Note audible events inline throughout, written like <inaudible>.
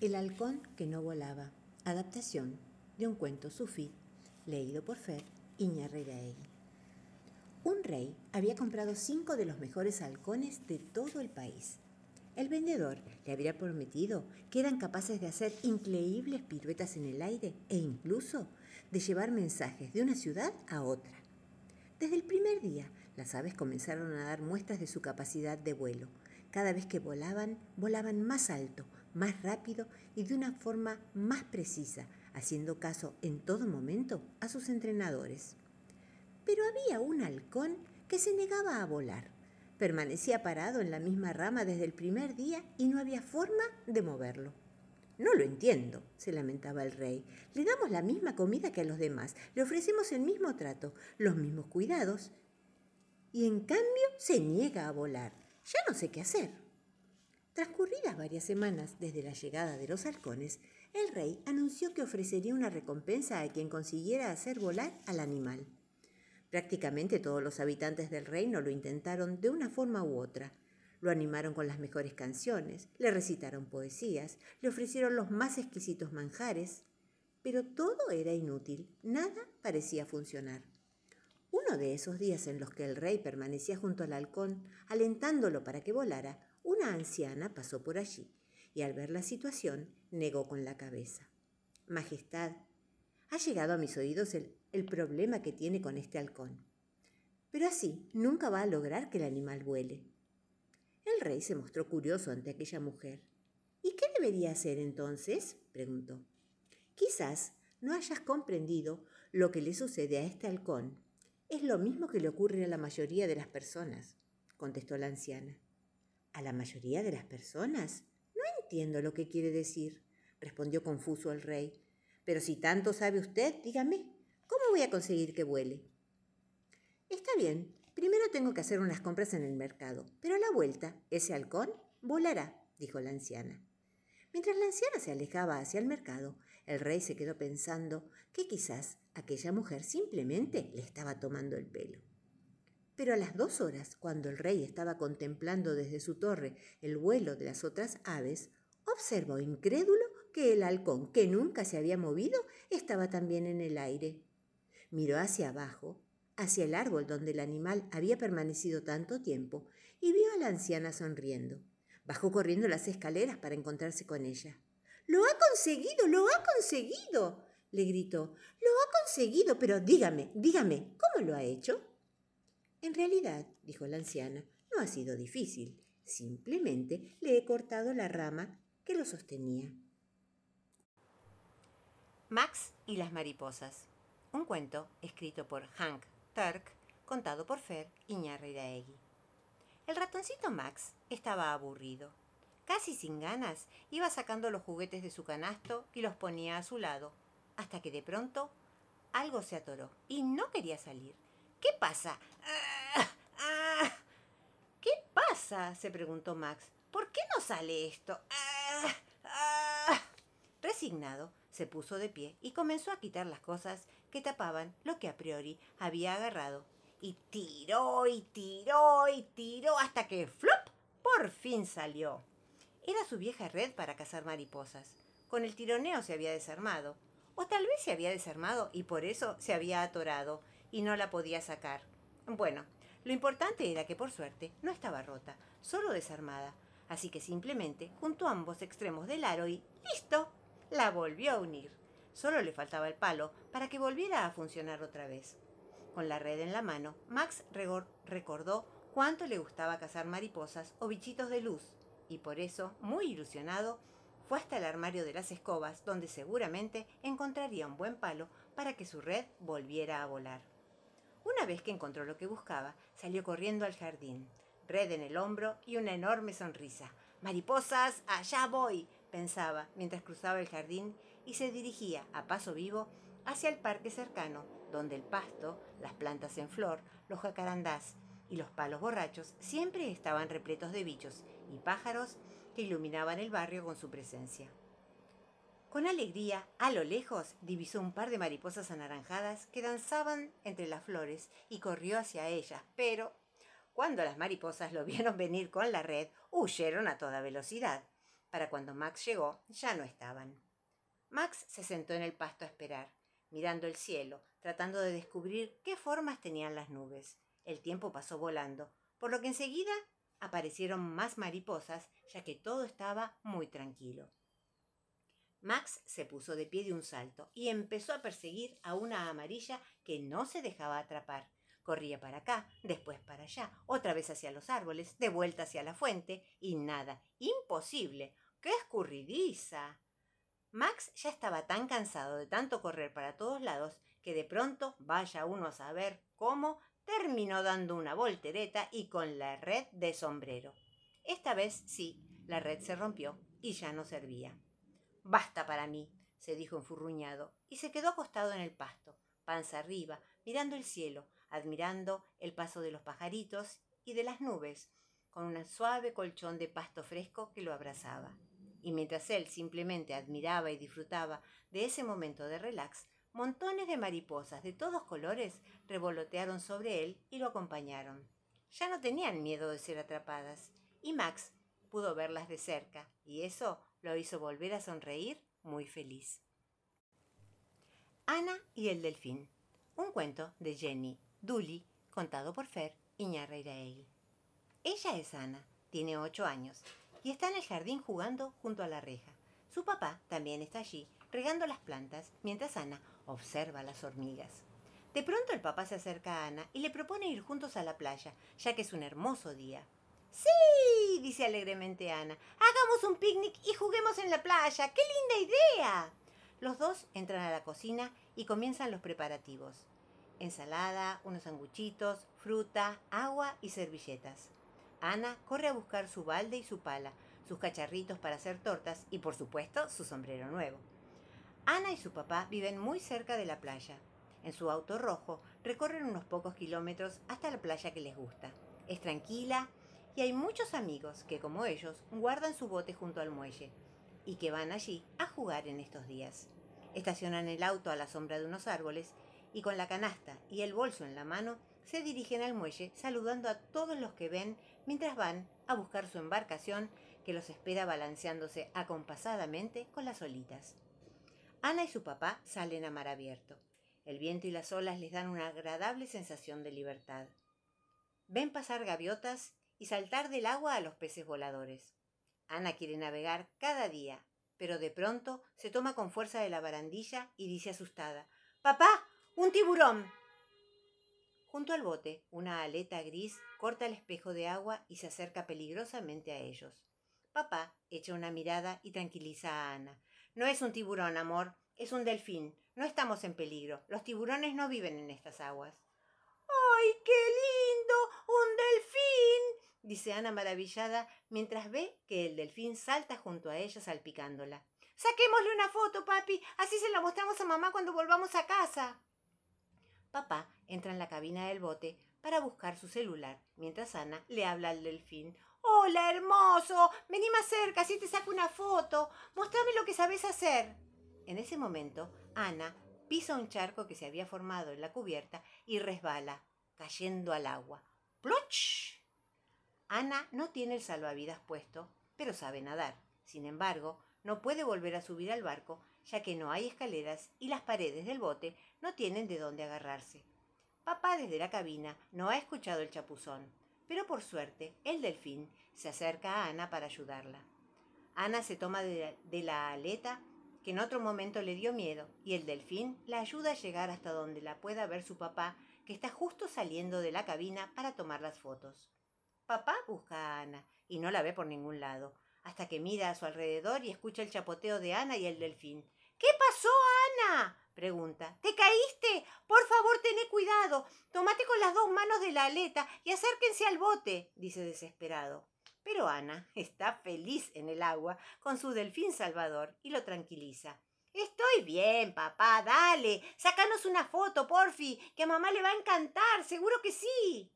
El halcón que no volaba. Adaptación de un cuento sufí, leído por Fer Iñarreiraegui. Un rey había comprado cinco de los mejores halcones de todo el país. El vendedor le había prometido que eran capaces de hacer increíbles piruetas en el aire e incluso de llevar mensajes de una ciudad a otra. Desde el primer día, las aves comenzaron a dar muestras de su capacidad de vuelo. Cada vez que volaban, volaban más alto, más rápido y de una forma más precisa, haciendo caso en todo momento a sus entrenadores. Pero había un halcón que se negaba a volar. Permanecía parado en la misma rama desde el primer día y no había forma de moverlo. No lo entiendo, se lamentaba el rey. Le damos la misma comida que a los demás, le ofrecemos el mismo trato, los mismos cuidados. Y en cambio se niega a volar. Ya no sé qué hacer. Transcurridas varias semanas desde la llegada de los halcones, el rey anunció que ofrecería una recompensa a quien consiguiera hacer volar al animal. Prácticamente todos los habitantes del reino lo intentaron de una forma u otra. Lo animaron con las mejores canciones, le recitaron poesías, le ofrecieron los más exquisitos manjares, pero todo era inútil, nada parecía funcionar. Uno de esos días en los que el rey permanecía junto al halcón, alentándolo para que volara, una anciana pasó por allí y al ver la situación negó con la cabeza. Majestad, ha llegado a mis oídos el, problema que tiene con este halcón. Pero así nunca va a lograr que el animal vuele. El rey se mostró curioso ante aquella mujer. ¿Y qué debería hacer entonces? preguntó. Quizás no hayas comprendido lo que le sucede a este halcón. Es lo mismo que le ocurre a la mayoría de las personas, contestó la anciana. ¿A la mayoría de las personas? No entiendo lo que quiere decir, respondió confuso el rey. Pero si tanto sabe usted, dígame, ¿cómo voy a conseguir que vuele? Está bien, primero tengo que hacer unas compras en el mercado, pero a la vuelta, ese halcón volará, dijo la anciana. Mientras la anciana se alejaba hacia el mercado, el rey se quedó pensando que quizás aquella mujer simplemente le estaba tomando el pelo. Pero a las dos horas, cuando el rey estaba contemplando desde su torre el vuelo de las otras aves, observó incrédulo que el halcón, que nunca se había movido, estaba también en el aire. Miró hacia abajo, hacia el árbol donde el animal había permanecido tanto tiempo, y vio a la anciana sonriendo. Bajó corriendo las escaleras para encontrarse con ella. ¡Lo ha conseguido! ¡Lo ha conseguido! le gritó. Lo ha conseguido, pero dígame, dígame, ¿cómo lo ha hecho? En realidad, dijo la anciana, no ha sido difícil. Simplemente le he cortado la rama que lo sostenía. Max y las mariposas. Un cuento escrito por Hank Turk, contado por Fer Iñarreiraegui. El ratoncito Max estaba aburrido. Casi sin ganas, iba sacando los juguetes de su canasto y los ponía a su lado, hasta que de pronto algo se atoró y no quería salir. ¿Qué pasa? ¡Ah! ¡Ah! ¿Qué pasa? se preguntó Max. ¿Por qué no sale esto? ¡Ah! Resignado, se puso de pie y comenzó a quitar las cosas que tapaban lo que a priori había agarrado y tiró y tiró y tiró hasta que ¡flop! por fin salió. Era su vieja red para cazar mariposas. Con el tironeo se había desarmado. O tal vez se había desarmado y por eso se había atorado y no la podía sacar. Bueno, lo importante era que por suerte no estaba rota, solo desarmada. Así que simplemente juntó ambos extremos del aro y ¡listo! La volvió a unir. Solo le faltaba el palo para que volviera a funcionar otra vez. Con la red en la mano, Max recordó cuánto le gustaba cazar mariposas o bichitos de luz, y por eso, muy ilusionado, fue hasta el armario de las escobas, donde seguramente encontraría un buen palo para que su red volviera a volar. Una vez que encontró lo que buscaba, salió corriendo al jardín, red en el hombro y una enorme sonrisa. Mariposas, allá voy, pensaba mientras cruzaba el jardín y se dirigía a paso vivo hacia el parque cercano, donde el pasto, las plantas en flor, los jacarandás y los palos borrachos siempre estaban repletos de bichos y pájaros que iluminaban el barrio con su presencia. Con alegría, a lo lejos, divisó un par de mariposas anaranjadas que danzaban entre las flores y corrió hacia ellas, pero cuando las mariposas lo vieron <laughs> venir con la red, huyeron a toda velocidad. Para cuando Max llegó, ya no estaban. Max se sentó en el pasto a esperar, mirando el cielo, tratando de descubrir qué formas tenían las nubes. El tiempo pasó volando, por lo que enseguida aparecieron más mariposas, ya que todo estaba muy tranquilo. Max se puso de pie de un salto y empezó a perseguir a una amarilla que no se dejaba atrapar. Corría para acá, después para allá, otra vez hacia los árboles, de vuelta hacia la fuente, y nada. Imposible. ¡Qué escurridiza! Max ya estaba tan cansado de tanto correr para todos lados que de pronto, vaya uno a saber cómo, terminó dando una voltereta y con la red de sombrero. Esta vez sí, la red se rompió y ya no servía. Basta para mí, se dijo enfurruñado, y se quedó acostado en el pasto, panza arriba, mirando el cielo, admirando el paso de los pajaritos y de las nubes, con un suave colchón de pasto fresco que lo abrazaba. Y mientras él simplemente admiraba y disfrutaba de ese momento de relax, Montones de mariposas de todos colores revolotearon sobre él y lo acompañaron. Ya no tenían miedo de ser atrapadas, y Max pudo verlas de cerca, y eso lo hizo volver a sonreír muy feliz. Ana y el delfín. Un cuento de Jenny Dully, contado por Fer Iñarreiraegui. Ella es Ana, tiene ocho años, y está en el jardín jugando junto a la reja. Su papá también está allí, regando las plantas, mientras Ana observa las hormigas. De pronto el papá se acerca a Ana y le propone ir juntos a la playa, ya que es un hermoso día. Sí, dice alegremente Ana, hagamos un picnic y juguemos en la playa. ¡Qué linda idea! Los dos entran a la cocina y comienzan los preparativos. Ensalada, unos sanguchitos, fruta, agua y servilletas. Ana corre a buscar su balde y su pala, sus cacharritos para hacer tortas y por supuesto su sombrero nuevo. Ana y su papá viven muy cerca de la playa. En su auto rojo recorren unos pocos kilómetros hasta la playa que les gusta. Es tranquila y hay muchos amigos que, como ellos, guardan su bote junto al muelle y que van allí a jugar en estos días. Estacionan el auto a la sombra de unos árboles y con la canasta y el bolso en la mano se dirigen al muelle saludando a todos los que ven mientras van a buscar su embarcación que los espera balanceándose acompasadamente con las olitas. Ana y su papá salen a mar abierto. El viento y las olas les dan una agradable sensación de libertad. Ven pasar gaviotas y saltar del agua a los peces voladores. Ana quiere navegar cada día, pero de pronto se toma con fuerza de la barandilla y dice asustada Papá, un tiburón. Junto al bote, una aleta gris corta el espejo de agua y se acerca peligrosamente a ellos. Papá echa una mirada y tranquiliza a Ana. No es un tiburón, amor, es un delfín. No estamos en peligro. Los tiburones no viven en estas aguas. ¡Ay, qué lindo! ¡Un delfín! Dice Ana maravillada mientras ve que el delfín salta junto a ella salpicándola. Saquémosle una foto, papi. Así se la mostramos a mamá cuando volvamos a casa. Papá entra en la cabina del bote para buscar su celular, mientras Ana le habla al delfín. Hola, hermoso. Vení más cerca, así te saco una foto. Mostrame lo que sabes hacer. En ese momento, Ana pisa un charco que se había formado en la cubierta y resbala, cayendo al agua. ¡Ploch! Ana no tiene el salvavidas puesto, pero sabe nadar. Sin embargo, no puede volver a subir al barco, ya que no hay escaleras y las paredes del bote no tienen de dónde agarrarse. Papá desde la cabina no ha escuchado el chapuzón pero por suerte el delfín se acerca a Ana para ayudarla. Ana se toma de, la aleta que en otro momento le dio miedo y el delfín la ayuda a llegar hasta donde la pueda ver su papá que está justo saliendo de la cabina para tomar las fotos. Papá busca a Ana y no la ve por ningún lado, hasta que mira a su alrededor y escucha el chapoteo de Ana y el delfín. ¿Qué pasó, Ana? pregunta. ¿Te caíste? Por favor, tené cuidado. Tomate con las dos manos de la aleta y acérquense al bote, dice desesperado. Pero Ana está feliz en el agua con su delfín salvador y lo tranquiliza. Estoy bien, papá, dale. Sácanos una foto, porfi, que a mamá le va a encantar, seguro que sí.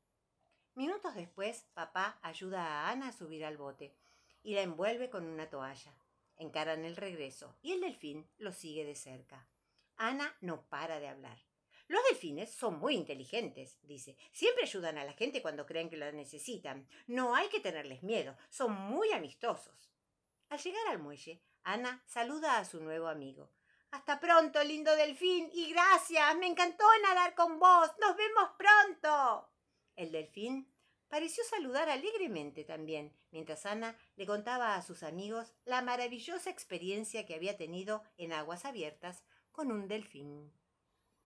Minutos después, papá ayuda a Ana a subir al bote y la envuelve con una toalla. Encaran el regreso y el delfín lo sigue de cerca. Ana no para de hablar. Los delfines son muy inteligentes, dice. Siempre ayudan a la gente cuando creen que la necesitan. No hay que tenerles miedo. Son muy amistosos. Al llegar al muelle, Ana saluda a su nuevo amigo. Hasta pronto, lindo delfín, y gracias. Me encantó nadar con vos. Nos vemos pronto. El delfín pareció saludar alegremente también, mientras Ana le contaba a sus amigos la maravillosa experiencia que había tenido en aguas abiertas con un delfín.